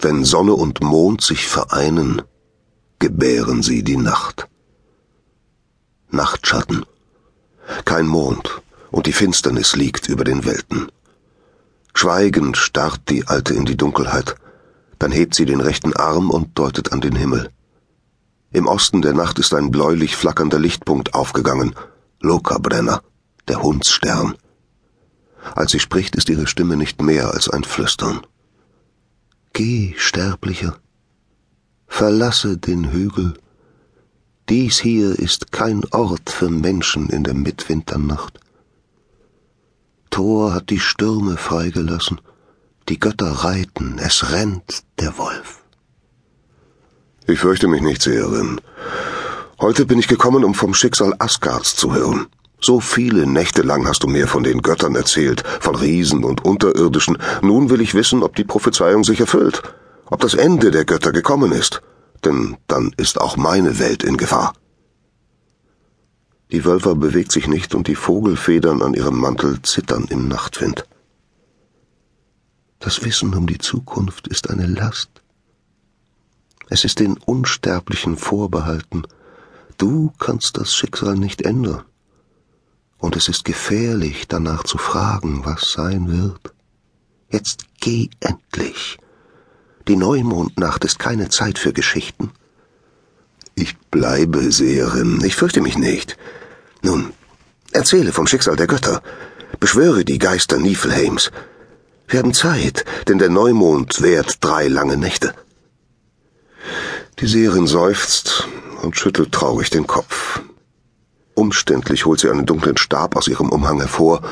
Wenn Sonne und Mond sich vereinen, gebären sie die Nacht. Nachtschatten. Kein Mond, und die Finsternis liegt über den Welten. Schweigend starrt die Alte in die Dunkelheit, dann hebt sie den rechten Arm und deutet an den Himmel. Im Osten der Nacht ist ein bläulich flackernder Lichtpunkt aufgegangen, Lokabrenner, der Hundsstern. Als sie spricht, ist ihre Stimme nicht mehr als ein Flüstern. Geh, Sterblicher, verlasse den Hügel. Dies hier ist kein Ort für Menschen in der Mitwinternacht. Thor hat die Stürme freigelassen, die Götter reiten, es rennt der Wolf. Ich fürchte mich nicht, Seherin. Heute bin ich gekommen, um vom Schicksal Asgards zu hören. So viele Nächte lang hast du mir von den Göttern erzählt, von Riesen und Unterirdischen. Nun will ich wissen, ob die Prophezeiung sich erfüllt, ob das Ende der Götter gekommen ist. Denn dann ist auch meine Welt in Gefahr. Die Wölfer bewegt sich nicht und die Vogelfedern an ihrem Mantel zittern im Nachtwind. Das Wissen um die Zukunft ist eine Last. Es ist den Unsterblichen vorbehalten. Du kannst das Schicksal nicht ändern. Und es ist gefährlich, danach zu fragen, was sein wird. Jetzt geh endlich. Die Neumondnacht ist keine Zeit für Geschichten. Ich bleibe Seherin, ich fürchte mich nicht. Nun, erzähle vom Schicksal der Götter. Beschwöre die Geister Niflheims. Wir haben Zeit, denn der Neumond währt drei lange Nächte. Die Seherin seufzt und schüttelt traurig den Kopf. Umständlich holt sie einen dunklen Stab aus ihrem Umhang hervor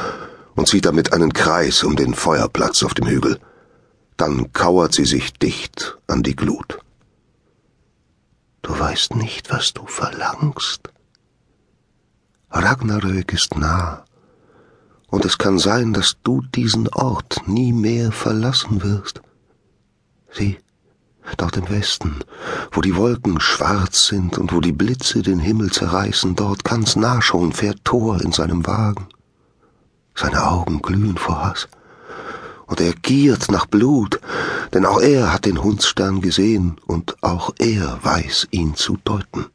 und zieht damit einen Kreis um den Feuerplatz auf dem Hügel. Dann kauert sie sich dicht an die Glut. Du weißt nicht, was du verlangst. Ragnarök ist nah, und es kann sein, dass du diesen Ort nie mehr verlassen wirst. Sieh, dort im Westen, wo die Wolken schwarz sind und wo die Blitze den Himmel zerreißen, dort ganz nah schon fährt Thor in seinem Wagen. Seine Augen glühen vor Hass, und er giert nach Blut, denn auch er hat den Hundsstern gesehen, und auch er weiß ihn zu deuten.